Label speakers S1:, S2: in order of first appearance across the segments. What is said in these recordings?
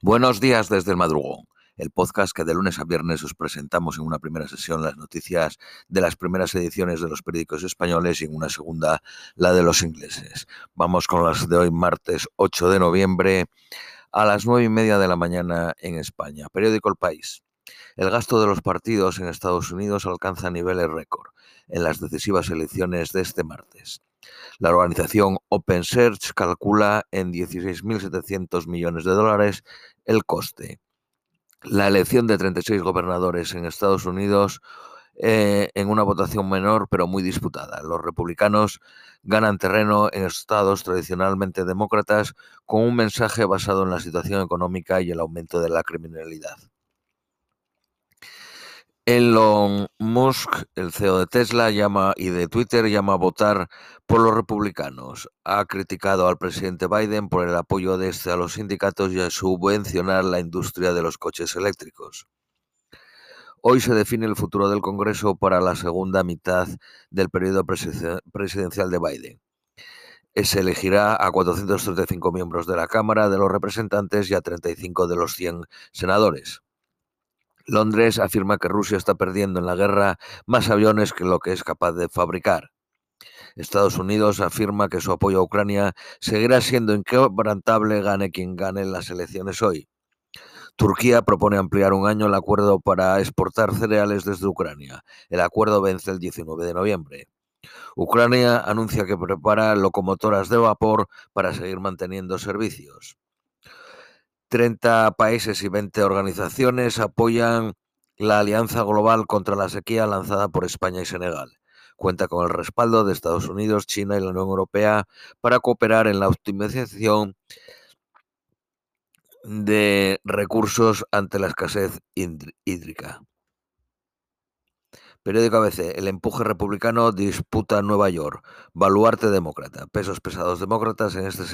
S1: Buenos días desde el madrugón, el podcast que de lunes a viernes os presentamos en una primera sesión las noticias de las primeras ediciones de los periódicos españoles y en una segunda la de los ingleses. Vamos con las de hoy, martes 8 de noviembre, a las nueve y media de la mañana en España. Periódico El País. El gasto de los partidos en Estados Unidos alcanza niveles récord en las decisivas elecciones de este martes. La organización Open Search calcula en 16.700 millones de dólares el coste. La elección de 36 gobernadores en Estados Unidos eh, en una votación menor pero muy disputada. Los republicanos ganan terreno en estados tradicionalmente demócratas con un mensaje basado en la situación económica y el aumento de la criminalidad. Elon Musk, el CEO de Tesla llama y de Twitter, llama a votar por los republicanos. Ha criticado al presidente Biden por el apoyo de este a los sindicatos y a subvencionar la industria de los coches eléctricos. Hoy se define el futuro del Congreso para la segunda mitad del periodo presidencial de Biden. Se elegirá a 435 miembros de la Cámara de los Representantes y a 35 de los 100 senadores. Londres afirma que Rusia está perdiendo en la guerra más aviones que lo que es capaz de fabricar. Estados Unidos afirma que su apoyo a Ucrania seguirá siendo inquebrantable gane quien gane las elecciones hoy. Turquía propone ampliar un año el acuerdo para exportar cereales desde Ucrania. El acuerdo vence el 19 de noviembre. Ucrania anuncia que prepara locomotoras de vapor para seguir manteniendo servicios. 30 países y 20 organizaciones apoyan la Alianza Global contra la Sequía lanzada por España y Senegal. Cuenta con el respaldo de Estados Unidos, China y la Unión Europea para cooperar en la optimización de recursos ante la escasez hídrica. Periódico ABC. El empuje republicano disputa Nueva York. Baluarte demócrata. Pesos pesados demócratas en este,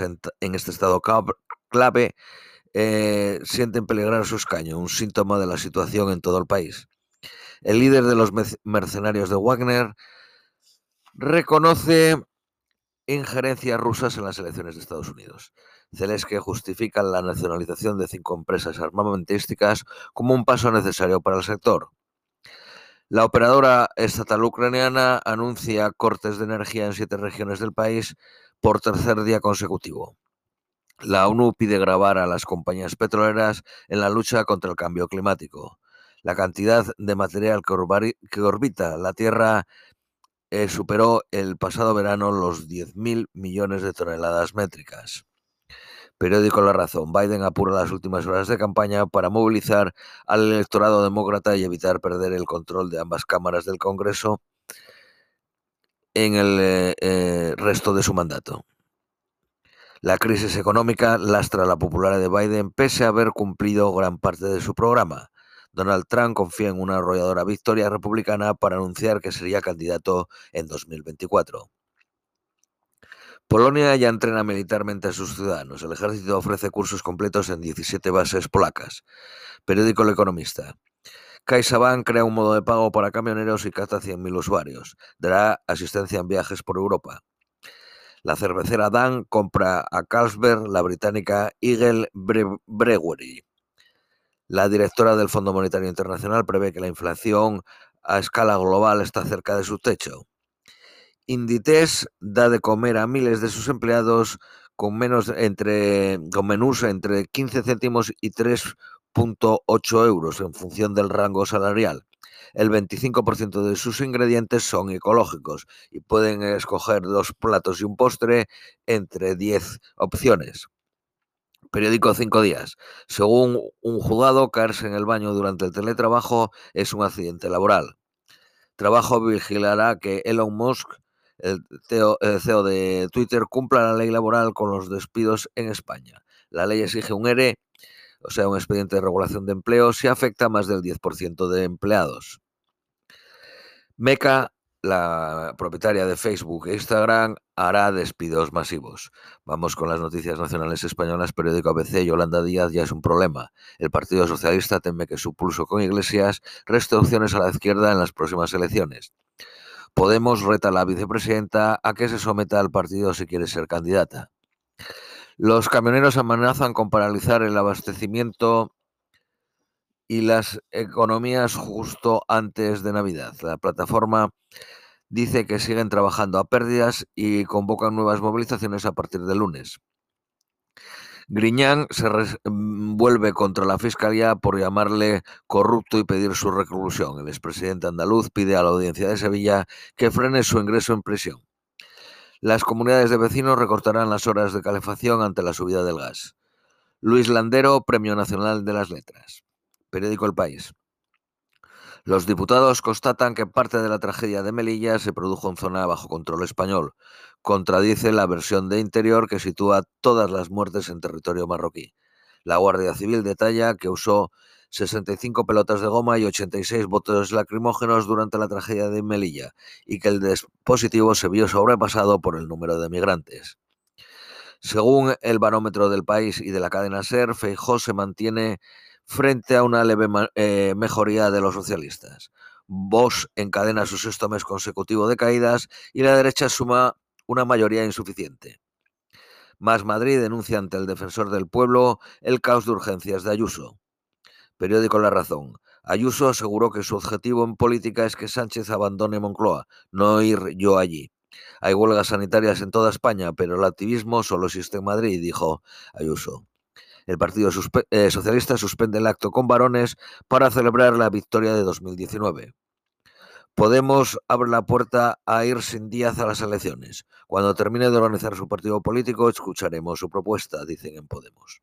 S1: en este estado clave eh, sienten peligrar su escaño, un síntoma de la situación en todo el país. El líder de los mercenarios de Wagner reconoce injerencias rusas en las elecciones de Estados Unidos. Zelensky justifica la nacionalización de cinco empresas armamentísticas como un paso necesario para el sector. La operadora estatal ucraniana anuncia cortes de energía en siete regiones del país por tercer día consecutivo. La ONU pide grabar a las compañías petroleras en la lucha contra el cambio climático. La cantidad de material que, orbita la Tierra eh, superó el pasado verano los 10.000 millones de toneladas métricas. Periódico La Razón. Biden apura las últimas horas de campaña para movilizar al electorado demócrata y evitar perder el control de ambas cámaras del Congreso en el eh, eh, resto de su mandato. La crisis económica lastra la popularidad de Biden pese a haber cumplido gran parte de su programa. Donald Trump confía en una arrolladora victoria republicana para anunciar que sería candidato en 2024. Polonia ya entrena militarmente a sus ciudadanos. El ejército ofrece cursos completos en 17 bases polacas. Periódico El Economista. CaixaBank crea un modo de pago para camioneros y capta 100.000 usuarios. Dará asistencia en viajes por Europa. La cervecera Dan compra a Carlsberg la británica Eagle Brewery. La directora del Fondo Monetario Internacional prevé que la inflación a escala global está cerca de su techo. Inditex da de comer a miles de sus empleados con menos entre con menús entre 15 céntimos y 3.8 euros en función del rango salarial el 25% de sus ingredientes son ecológicos y pueden escoger dos platos y un postre entre 10 opciones. Periódico 5 días. Según un juzgado, caerse en el baño durante el teletrabajo es un accidente laboral. Trabajo vigilará que Elon Musk, el CEO, de Twitter, cumpla la ley laboral con los despidos en España. La ley exige un ERE, o sea, un expediente de regulación de empleo, si afecta a más del 10% de empleados. Meca, la propietaria de Facebook e Instagram, hará despidos masivos. Vamos con las noticias nacionales españolas. Periódico ABC, Yolanda Díaz ya es un problema. El Partido Socialista teme que su pulso con Iglesias reste opciones a la izquierda en las próximas elecciones. Podemos reta a la vicepresidenta a que se someta al partido si quiere ser candidata. Los camioneros amenazan con paralizar el abastecimiento y las economías justo antes de Navidad. La plataforma dice que siguen trabajando a pérdidas y convocan nuevas movilizaciones a partir de lunes. Griñán se mm, vuelve contra la Fiscalía por llamarle corrupto y pedir su reclusión. El expresidente andaluz pide a la audiencia de Sevilla que frene su ingreso en prisión. Las comunidades de vecinos recortarán las horas de calefacción ante la subida del gas. Luis Landero, Premio Nacional de las Letras. Periódico El País. Los diputados constatan que parte de la tragedia de Melilla se produjo en zona bajo control español. Contradice la versión de Interior que sitúa todas las muertes en territorio marroquí. La Guardia Civil detalla que usó 65 pelotas de goma y 86 botes lacrimógenos durante la tragedia de Melilla y que el dispositivo se vio sobrepasado por el número de migrantes. Según el barómetro del país y de la cadena SER, Feijó se mantiene frente a una leve eh, mejoría de los socialistas. Vox encadena su sexto mes consecutivo de caídas y la derecha suma una mayoría insuficiente. Más Madrid denuncia ante el defensor del pueblo el caos de urgencias de Ayuso. Periódico La Razón. Ayuso aseguró que su objetivo en política es que Sánchez abandone Moncloa, no ir yo allí. Hay huelgas sanitarias en toda España, pero el activismo solo existe en Madrid, dijo Ayuso. El Partido eh, Socialista suspende el acto con varones para celebrar la victoria de 2019. Podemos abre la puerta a ir sin Díaz a las elecciones. Cuando termine de organizar su partido político, escucharemos su propuesta, dicen en Podemos.